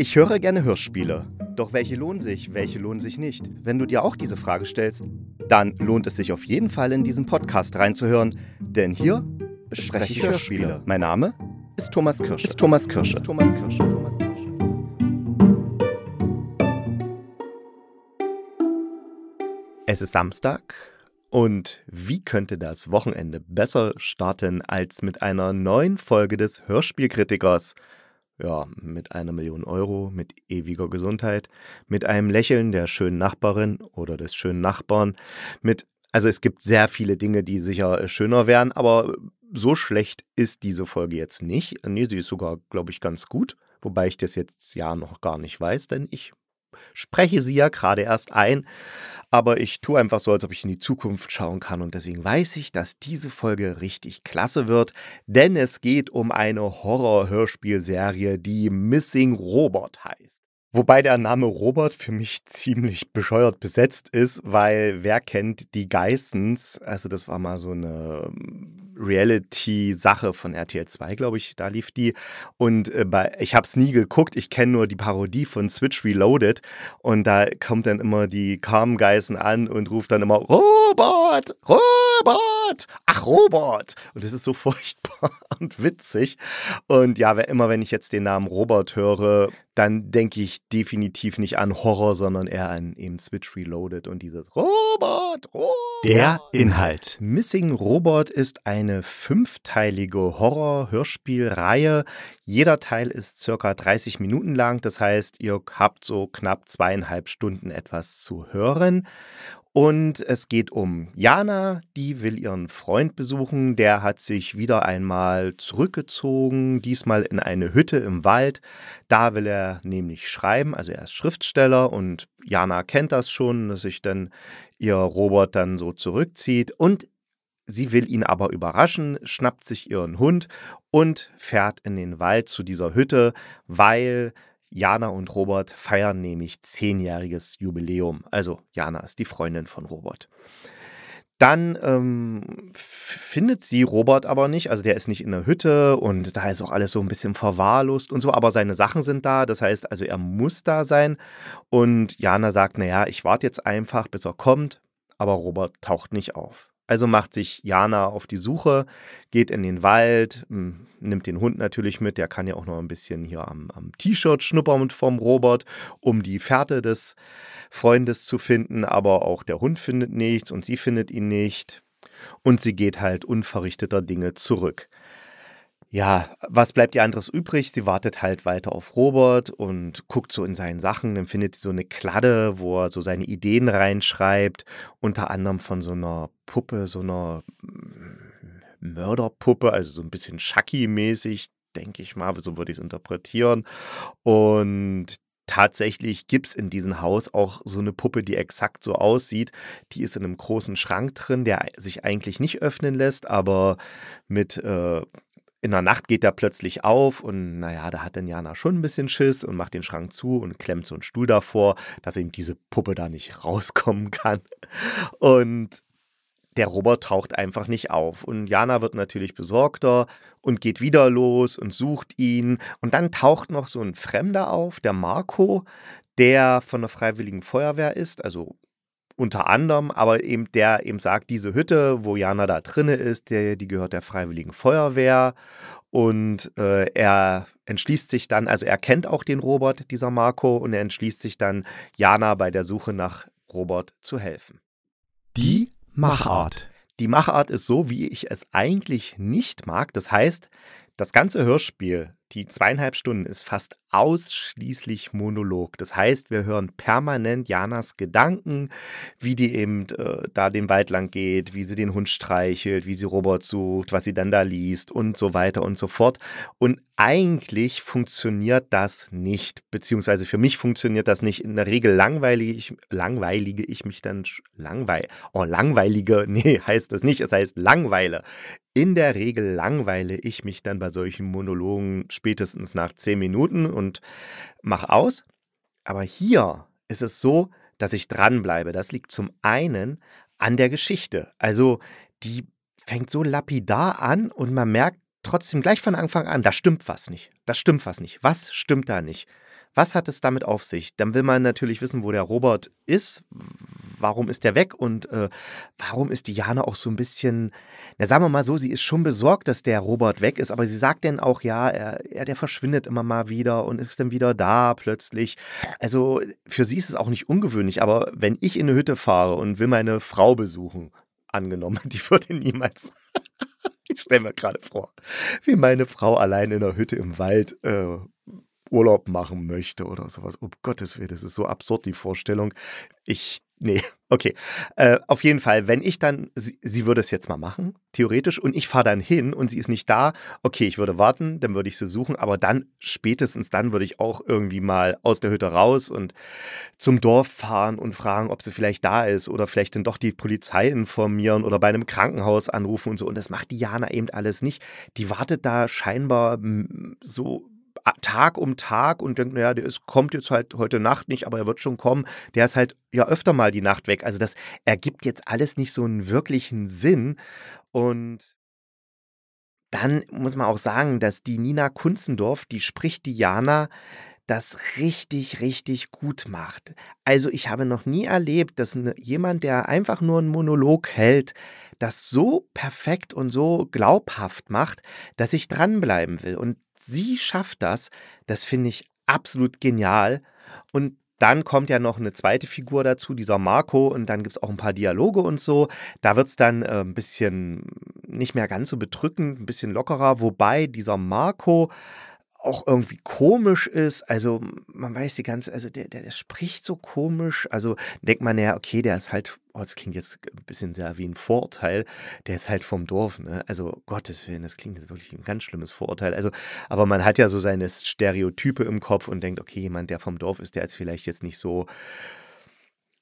Ich höre gerne Hörspiele. Doch welche lohnen sich, welche lohnen sich nicht? Wenn du dir auch diese Frage stellst, dann lohnt es sich auf jeden Fall in diesen Podcast reinzuhören, denn hier bespreche ich Hörspiele. Mein Name ist Thomas Kirsch. Ist Thomas Kirsch. Ist Thomas Kirsch. Thomas Kirsch. Es ist Samstag und wie könnte das Wochenende besser starten als mit einer neuen Folge des Hörspielkritikers? Ja, mit einer Million Euro, mit ewiger Gesundheit, mit einem Lächeln der schönen Nachbarin oder des schönen Nachbarn, mit, also es gibt sehr viele Dinge, die sicher äh, schöner wären, aber so schlecht ist diese Folge jetzt nicht. Nee, sie ist sogar, glaube ich, ganz gut, wobei ich das jetzt ja noch gar nicht weiß, denn ich spreche sie ja gerade erst ein, aber ich tue einfach so, als ob ich in die Zukunft schauen kann und deswegen weiß ich, dass diese Folge richtig klasse wird, denn es geht um eine Horror-Hörspielserie, die Missing Robot heißt. Wobei der Name Robert für mich ziemlich bescheuert besetzt ist, weil wer kennt die Geissens? Also das war mal so eine Reality-Sache von RTL 2, glaube ich, da lief die. Und äh, bei, ich habe es nie geguckt, ich kenne nur die Parodie von Switch Reloaded. Und da kommt dann immer die Carmen Geissen an und ruft dann immer Robert, Robert, ach Robert. Und das ist so furchtbar und witzig. Und ja, immer wenn ich jetzt den Namen Robert höre, dann denke ich definitiv nicht an Horror, sondern eher an eben Switch Reloaded und dieses Robot, Robot. Der Inhalt. Missing Robot ist eine fünfteilige Horror-Hörspielreihe. Jeder Teil ist circa 30 Minuten lang. Das heißt, ihr habt so knapp zweieinhalb Stunden etwas zu hören. Und es geht um Jana, die will ihren Freund besuchen. Der hat sich wieder einmal zurückgezogen, diesmal in eine Hütte im Wald. Da will er nämlich schreiben, also er ist Schriftsteller und Jana kennt das schon, dass sich dann ihr Robert dann so zurückzieht. Und sie will ihn aber überraschen, schnappt sich ihren Hund und fährt in den Wald zu dieser Hütte, weil Jana und Robert feiern nämlich zehnjähriges Jubiläum. Also Jana ist die Freundin von Robert. Dann ähm, findet sie Robert aber nicht. Also der ist nicht in der Hütte und da ist auch alles so ein bisschen verwahrlost und so. Aber seine Sachen sind da. Das heißt also, er muss da sein. Und Jana sagt, naja, ich warte jetzt einfach, bis er kommt. Aber Robert taucht nicht auf. Also macht sich Jana auf die Suche, geht in den Wald, nimmt den Hund natürlich mit, der kann ja auch noch ein bisschen hier am, am T-Shirt schnuppern vom Robert, um die Fährte des Freundes zu finden, aber auch der Hund findet nichts und sie findet ihn nicht und sie geht halt unverrichteter Dinge zurück. Ja, was bleibt ihr anderes übrig? Sie wartet halt weiter auf Robert und guckt so in seinen Sachen. Dann findet sie so eine Kladde, wo er so seine Ideen reinschreibt. Unter anderem von so einer Puppe, so einer mm, Mörderpuppe, also so ein bisschen Chucky-mäßig, denke ich mal, so würde ich es interpretieren. Und tatsächlich gibt es in diesem Haus auch so eine Puppe, die exakt so aussieht. Die ist in einem großen Schrank drin, der sich eigentlich nicht öffnen lässt, aber mit äh, in der Nacht geht er plötzlich auf und naja, da hat dann Jana schon ein bisschen Schiss und macht den Schrank zu und klemmt so einen Stuhl davor, dass eben diese Puppe da nicht rauskommen kann. Und der Robert taucht einfach nicht auf. Und Jana wird natürlich besorgter und geht wieder los und sucht ihn. Und dann taucht noch so ein Fremder auf, der Marco, der von der Freiwilligen Feuerwehr ist, also unter anderem, aber eben der eben sagt, diese Hütte, wo Jana da drinne ist, der, die gehört der Freiwilligen Feuerwehr und äh, er entschließt sich dann, also er kennt auch den Robert, dieser Marco, und er entschließt sich dann, Jana bei der Suche nach Robert zu helfen. Die Machart. Die Machart ist so, wie ich es eigentlich nicht mag. Das heißt, das ganze Hörspiel, die zweieinhalb Stunden, ist fast ausschließlich Monolog. Das heißt, wir hören permanent Janas Gedanken, wie die eben äh, da den Wald lang geht, wie sie den Hund streichelt, wie sie Robert sucht, was sie dann da liest und so weiter und so fort. Und eigentlich funktioniert das nicht, beziehungsweise für mich funktioniert das nicht. In der Regel langweilige ich, langweilige ich mich dann, langweil, oh, langweilige, nee, heißt das nicht, es heißt langweile. In der Regel langweile ich mich dann bei solchen Monologen spätestens nach zehn Minuten und mache aus. Aber hier ist es so, dass ich dranbleibe. Das liegt zum einen an der Geschichte. Also die fängt so lapidar an und man merkt trotzdem gleich von Anfang an, da stimmt was nicht. Da stimmt was nicht. Was stimmt da nicht? Was hat es damit auf sich? Dann will man natürlich wissen, wo der Robert ist. Warum ist der weg? Und äh, warum ist Diana auch so ein bisschen, na sagen wir mal so, sie ist schon besorgt, dass der Robert weg ist, aber sie sagt dann auch, ja, er, er der verschwindet immer mal wieder und ist dann wieder da plötzlich. Also für sie ist es auch nicht ungewöhnlich, aber wenn ich in eine Hütte fahre und will meine Frau besuchen, angenommen, die würde niemals. ich stelle mir gerade vor, wie meine Frau allein in der Hütte im Wald äh, Urlaub machen möchte oder sowas. Um Gottes Willen, das ist so absurd, die Vorstellung. Ich, nee, okay. Äh, auf jeden Fall, wenn ich dann, sie, sie würde es jetzt mal machen, theoretisch, und ich fahre dann hin und sie ist nicht da, okay, ich würde warten, dann würde ich sie suchen, aber dann, spätestens dann würde ich auch irgendwie mal aus der Hütte raus und zum Dorf fahren und fragen, ob sie vielleicht da ist oder vielleicht dann doch die Polizei informieren oder bei einem Krankenhaus anrufen und so. Und das macht Diana eben alles nicht. Die wartet da scheinbar so Tag um Tag und denkt, naja, der ist, kommt jetzt halt heute Nacht nicht, aber er wird schon kommen. Der ist halt ja öfter mal die Nacht weg. Also das ergibt jetzt alles nicht so einen wirklichen Sinn. Und dann muss man auch sagen, dass die Nina Kunzendorf, die spricht Diana, das richtig, richtig gut macht. Also ich habe noch nie erlebt, dass ne, jemand, der einfach nur einen Monolog hält, das so perfekt und so glaubhaft macht, dass ich dranbleiben will. Und sie schafft das. Das finde ich absolut genial. Und dann kommt ja noch eine zweite Figur dazu, dieser Marco, und dann gibt es auch ein paar Dialoge und so. Da wird es dann äh, ein bisschen nicht mehr ganz so bedrückend, ein bisschen lockerer, wobei dieser Marco auch irgendwie komisch ist. Also man weiß die ganze, also der, der, der spricht so komisch. Also denkt man ja, okay, der ist halt, oh, das klingt jetzt ein bisschen sehr wie ein Vorurteil, der ist halt vom Dorf, ne? Also Gottes Willen, das klingt jetzt wirklich ein ganz schlimmes Vorurteil. Also, aber man hat ja so seine Stereotype im Kopf und denkt, okay, jemand, der vom Dorf ist, der ist vielleicht jetzt nicht so.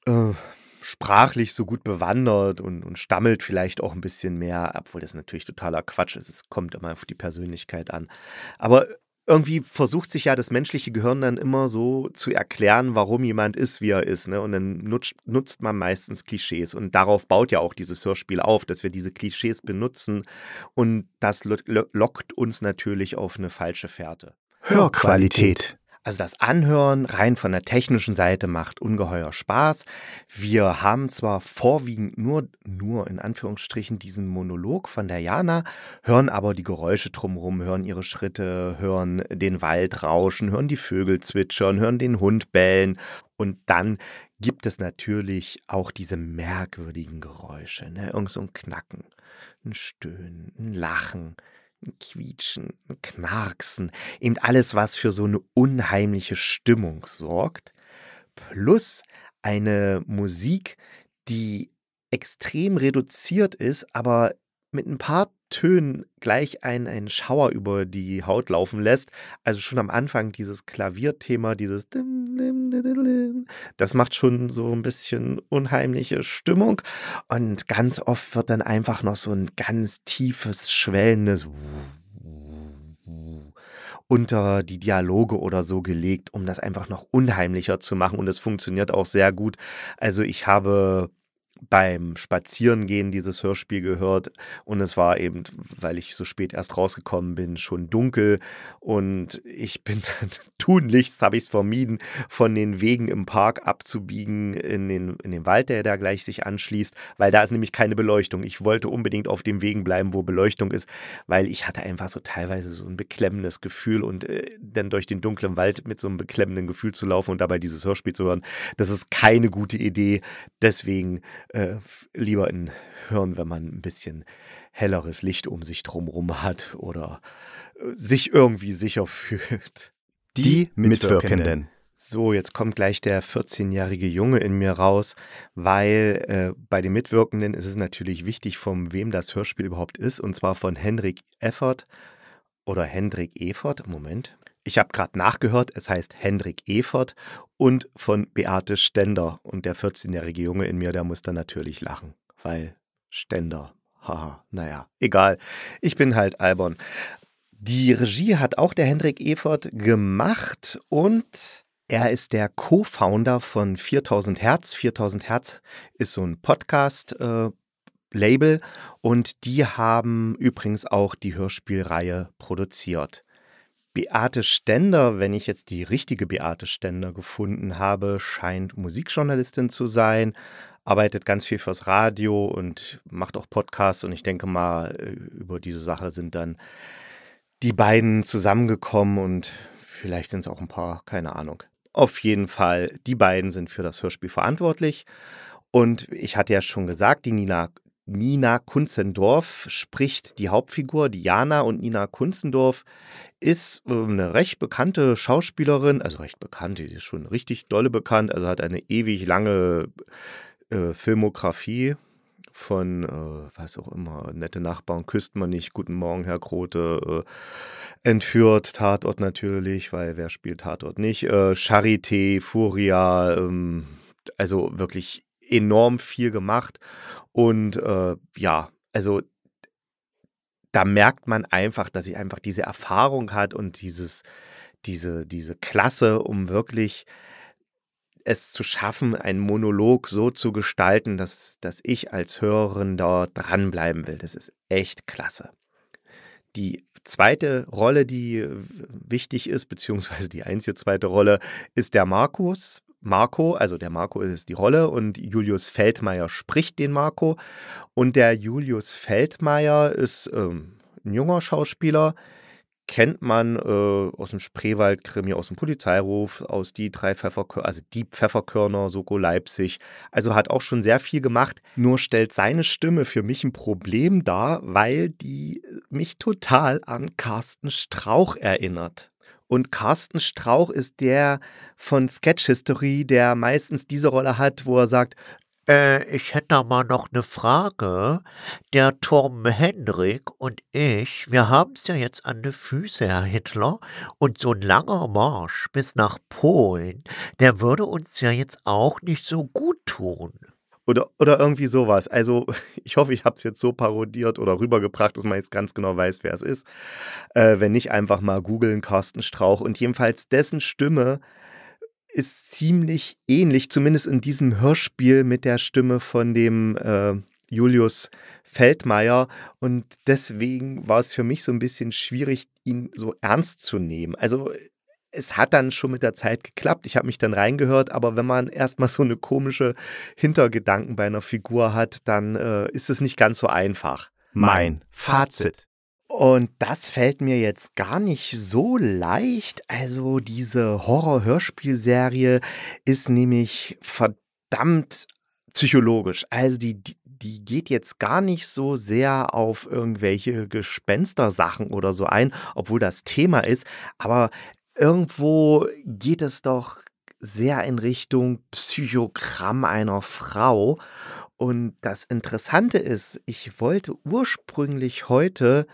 Äh, sprachlich so gut bewandert und, und stammelt vielleicht auch ein bisschen mehr, obwohl das natürlich totaler Quatsch ist. Es kommt immer auf die Persönlichkeit an. Aber irgendwie versucht sich ja das menschliche Gehirn dann immer so zu erklären, warum jemand ist, wie er ist. Ne? Und dann nutzt, nutzt man meistens Klischees. Und darauf baut ja auch dieses Hörspiel auf, dass wir diese Klischees benutzen. Und das lockt uns natürlich auf eine falsche Fährte. Hörqualität. Also das Anhören rein von der technischen Seite macht ungeheuer Spaß. Wir haben zwar vorwiegend nur, nur in Anführungsstrichen diesen Monolog von der Jana, hören aber die Geräusche drumherum, hören ihre Schritte, hören den Wald rauschen, hören die Vögel zwitschern, hören den Hund bellen und dann gibt es natürlich auch diese merkwürdigen Geräusche, ne? irgend so ein Knacken, ein Stöhnen, ein Lachen, ein Quietschen, ein Knarksen, eben alles, was für so eine unheimliche Stimmung sorgt, plus eine Musik, die extrem reduziert ist, aber mit ein paar Tönen gleich einen, einen Schauer über die Haut laufen lässt. Also schon am Anfang dieses Klavierthema, dieses das macht schon so ein bisschen unheimliche Stimmung. Und ganz oft wird dann einfach noch so ein ganz tiefes, schwellendes unter die Dialoge oder so gelegt, um das einfach noch unheimlicher zu machen. Und es funktioniert auch sehr gut. Also ich habe beim Spazierengehen dieses Hörspiel gehört und es war eben, weil ich so spät erst rausgekommen bin, schon dunkel und ich bin dann tunlichst, habe ich es vermieden, von den Wegen im Park abzubiegen in den, in den Wald, der da gleich sich anschließt, weil da ist nämlich keine Beleuchtung. Ich wollte unbedingt auf den Wegen bleiben, wo Beleuchtung ist, weil ich hatte einfach so teilweise so ein beklemmendes Gefühl und äh, dann durch den dunklen Wald mit so einem beklemmenden Gefühl zu laufen und dabei dieses Hörspiel zu hören, das ist keine gute Idee. Deswegen äh, lieber in hören, wenn man ein bisschen helleres Licht um sich drumherum hat oder äh, sich irgendwie sicher fühlt. Die Mitwirkenden. So, jetzt kommt gleich der 14-jährige Junge in mir raus, weil äh, bei den Mitwirkenden ist es natürlich wichtig, von wem das Hörspiel überhaupt ist, und zwar von Henrik Effert oder Hendrik Efert. Moment. Ich habe gerade nachgehört, es heißt Hendrik Efert und von Beate Stender. Und der 14-jährige Junge in mir, der muss dann natürlich lachen, weil Stender, haha, naja, egal. Ich bin halt albern. Die Regie hat auch der Hendrik Efert gemacht und er ist der Co-Founder von 4000 Hertz. 4000 Hertz ist so ein Podcast. Äh, Label und die haben übrigens auch die Hörspielreihe produziert. Beate Stender, wenn ich jetzt die richtige Beate Stender gefunden habe, scheint Musikjournalistin zu sein, arbeitet ganz viel fürs Radio und macht auch Podcasts. Und ich denke mal, äh, über diese Sache sind dann die beiden zusammengekommen und vielleicht sind es auch ein paar, keine Ahnung. Auf jeden Fall, die beiden sind für das Hörspiel verantwortlich. Und ich hatte ja schon gesagt, die Nina Nina Kunzendorf spricht die Hauptfigur, Diana. Und Nina Kunzendorf ist äh, eine recht bekannte Schauspielerin, also recht bekannt, die ist schon richtig dolle bekannt, also hat eine ewig lange äh, Filmografie von, äh, was auch immer, nette Nachbarn küsst man nicht, guten Morgen, Herr Grote, äh, entführt, Tatort natürlich, weil wer spielt Tatort nicht, äh, Charité, Furia, ähm, also wirklich enorm viel gemacht. Und äh, ja, also da merkt man einfach, dass sie einfach diese Erfahrung hat und dieses, diese, diese Klasse, um wirklich es zu schaffen, einen Monolog so zu gestalten, dass, dass ich als Hörerin dort dranbleiben will. Das ist echt klasse. Die zweite Rolle, die wichtig ist, beziehungsweise die einzige zweite Rolle, ist der Markus. Marco, also der Marco ist die Rolle und Julius Feldmeier spricht den Marco. Und der Julius Feldmeier ist ähm, ein junger Schauspieler, kennt man äh, aus dem Spreewald-Krimi, aus dem Polizeiruf, aus die drei Pfefferkörner, also die Pfefferkörner, Soko Leipzig. Also hat auch schon sehr viel gemacht. Nur stellt seine Stimme für mich ein Problem dar, weil die mich total an Carsten Strauch erinnert. Und Carsten Strauch ist der von Sketch History, der meistens diese Rolle hat, wo er sagt, äh, ich hätte da mal noch eine Frage. Der Turm Henrik und ich, wir haben es ja jetzt an den Füßen, Herr Hitler. Und so ein langer Marsch bis nach Polen, der würde uns ja jetzt auch nicht so gut tun. Oder, oder irgendwie sowas. Also, ich hoffe, ich habe es jetzt so parodiert oder rübergebracht, dass man jetzt ganz genau weiß, wer es ist. Äh, wenn nicht, einfach mal googeln, Carsten Strauch. Und jedenfalls dessen Stimme ist ziemlich ähnlich, zumindest in diesem Hörspiel mit der Stimme von dem äh, Julius Feldmeier. Und deswegen war es für mich so ein bisschen schwierig, ihn so ernst zu nehmen. Also es hat dann schon mit der Zeit geklappt. Ich habe mich dann reingehört, aber wenn man erstmal so eine komische Hintergedanken bei einer Figur hat, dann äh, ist es nicht ganz so einfach. Mein Fazit. Und das fällt mir jetzt gar nicht so leicht. Also diese Horror-Hörspielserie ist nämlich verdammt psychologisch. Also die, die, die geht jetzt gar nicht so sehr auf irgendwelche Gespenstersachen oder so ein, obwohl das Thema ist. Aber irgendwo geht es doch sehr in Richtung Psychogramm einer Frau. Und das Interessante ist, ich wollte ursprünglich heute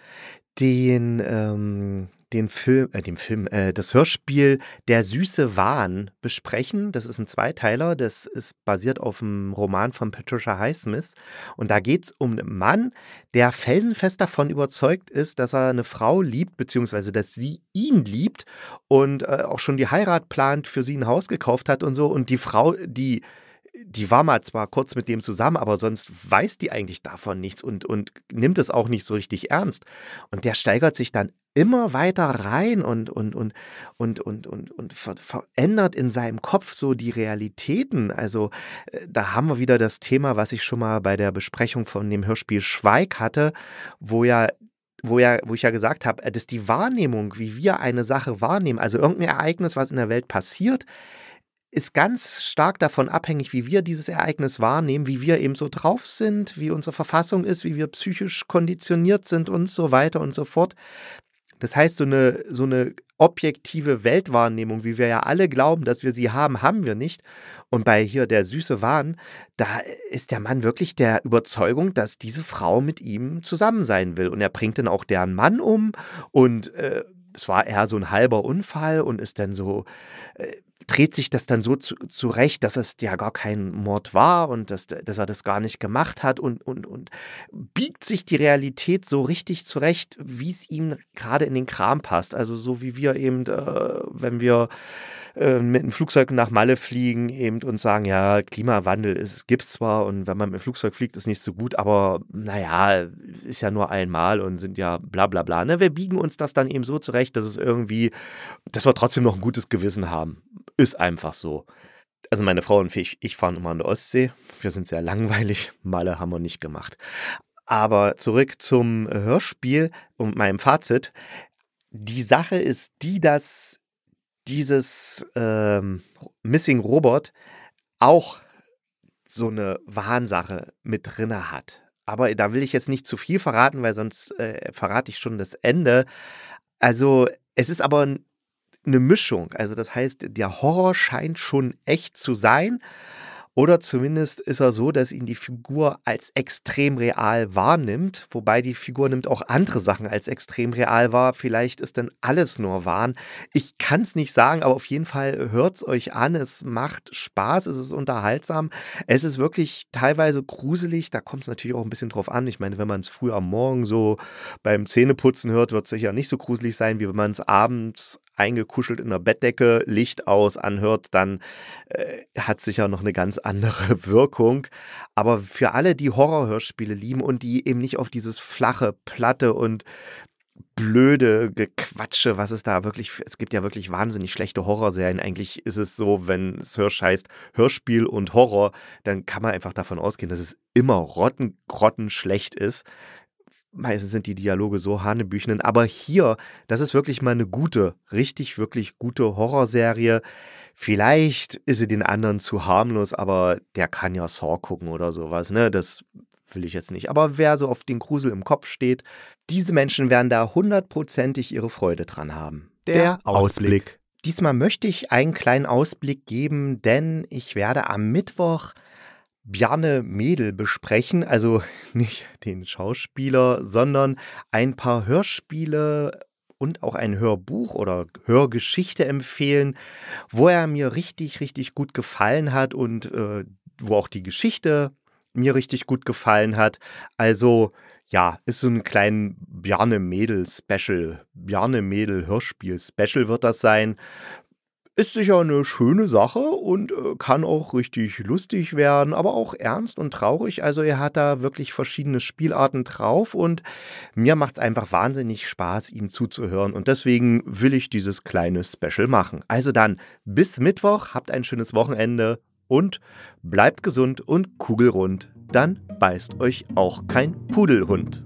den, ähm, den Film, äh, den Film, äh, das Hörspiel Der süße Wahn besprechen. Das ist ein Zweiteiler, das ist basiert auf einem Roman von Patricia Highsmith. Und da geht es um einen Mann, der felsenfest davon überzeugt ist, dass er eine Frau liebt, beziehungsweise dass sie ihn liebt und äh, auch schon die Heirat plant, für sie ein Haus gekauft hat und so. Und die Frau, die die war mal zwar kurz mit dem zusammen, aber sonst weiß die eigentlich davon nichts und, und nimmt es auch nicht so richtig ernst. Und der steigert sich dann immer weiter rein und, und, und, und, und, und, und ver verändert in seinem Kopf so die Realitäten. Also äh, da haben wir wieder das Thema, was ich schon mal bei der Besprechung von dem Hörspiel Schweig hatte, wo ja wo, ja, wo ich ja gesagt habe, äh, dass die Wahrnehmung, wie wir eine Sache wahrnehmen, also irgendein Ereignis, was in der Welt passiert, ist ganz stark davon abhängig, wie wir dieses Ereignis wahrnehmen, wie wir eben so drauf sind, wie unsere Verfassung ist, wie wir psychisch konditioniert sind und so weiter und so fort. Das heißt, so eine, so eine objektive Weltwahrnehmung, wie wir ja alle glauben, dass wir sie haben, haben wir nicht. Und bei hier der süße Wahn, da ist der Mann wirklich der Überzeugung, dass diese Frau mit ihm zusammen sein will. Und er bringt dann auch deren Mann um und äh, es war eher so ein halber Unfall und ist dann so, äh, dreht sich das dann so zu, zurecht, dass es ja gar kein Mord war und dass, dass er das gar nicht gemacht hat und, und, und biegt sich die Realität so richtig zurecht, wie es ihm gerade in den Kram passt. Also so wie wir eben, äh, wenn wir äh, mit einem Flugzeug nach Malle fliegen eben und sagen, ja, Klimawandel gibt es zwar und wenn man mit dem Flugzeug fliegt, ist nicht so gut, aber naja, ist ja nur einmal und sind ja bla bla bla. Ne? Wir biegen uns das dann eben so zurecht, dass es irgendwie, dass wir trotzdem noch ein gutes Gewissen haben. Ist einfach so. Also meine Frau und ich, ich fahren immer an der Ostsee. Wir sind sehr langweilig. Malle haben wir nicht gemacht. Aber zurück zum Hörspiel und meinem Fazit. Die Sache ist die, dass dieses ähm, Missing Robot auch so eine Wahnsache mit drinne hat. Aber da will ich jetzt nicht zu viel verraten, weil sonst äh, verrate ich schon das Ende. Also es ist aber eine Mischung. Also das heißt, der Horror scheint schon echt zu sein. Oder zumindest ist er so, dass ihn die Figur als extrem real wahrnimmt, wobei die Figur nimmt auch andere Sachen als extrem real wahr. Vielleicht ist dann alles nur Wahn. Ich kann es nicht sagen, aber auf jeden Fall hört es euch an. Es macht Spaß, es ist unterhaltsam. Es ist wirklich teilweise gruselig. Da kommt es natürlich auch ein bisschen drauf an. Ich meine, wenn man es früh am Morgen so beim Zähneputzen hört, wird es sicher nicht so gruselig sein, wie wenn man es abends eingekuschelt in der Bettdecke, Licht aus anhört, dann äh, hat sicher noch eine ganz andere Wirkung. Aber für alle, die Horrorhörspiele lieben und die eben nicht auf dieses flache, platte und blöde Gequatsche, was es da wirklich, es gibt ja wirklich wahnsinnig schlechte Horrorserien. Eigentlich ist es so, wenn es Hörsch heißt Hörspiel und Horror, dann kann man einfach davon ausgehen, dass es immer rotten, grottenschlecht ist meistens sind die Dialoge so hanebüchenen, aber hier, das ist wirklich mal eine gute, richtig, wirklich gute Horrorserie. Vielleicht ist sie den anderen zu harmlos, aber der kann ja Saw gucken oder sowas, ne? Das will ich jetzt nicht. Aber wer so auf den Grusel im Kopf steht, diese Menschen werden da hundertprozentig ihre Freude dran haben. Der, Ausblick. Diesmal möchte ich einen kleinen Ausblick geben, denn ich werde am Mittwoch Bjarne Mädel besprechen, also nicht den Schauspieler, sondern ein paar Hörspiele und auch ein Hörbuch oder Hörgeschichte empfehlen, wo er mir richtig, richtig gut gefallen hat und äh, wo auch die Geschichte mir richtig gut gefallen hat. Also ja, ist so ein kleines Bjarne Mädel Special, Bjarne Mädel Hörspiel Special wird das sein. Ist sicher eine schöne Sache und, äh, kann auch richtig lustig werden, aber auch ernst und traurig. Also, er hat da wirklich verschiedene Spielarten drauf und mir macht es einfach wahnsinnig Spaß, ihm zuzuhören und deswegen will ich dieses kleine Special machen. Also dann bis Mittwoch, habt ein schönes Wochenende und bleibt gesund und kugelrund, dann beißt euch auch kein Pudelhund.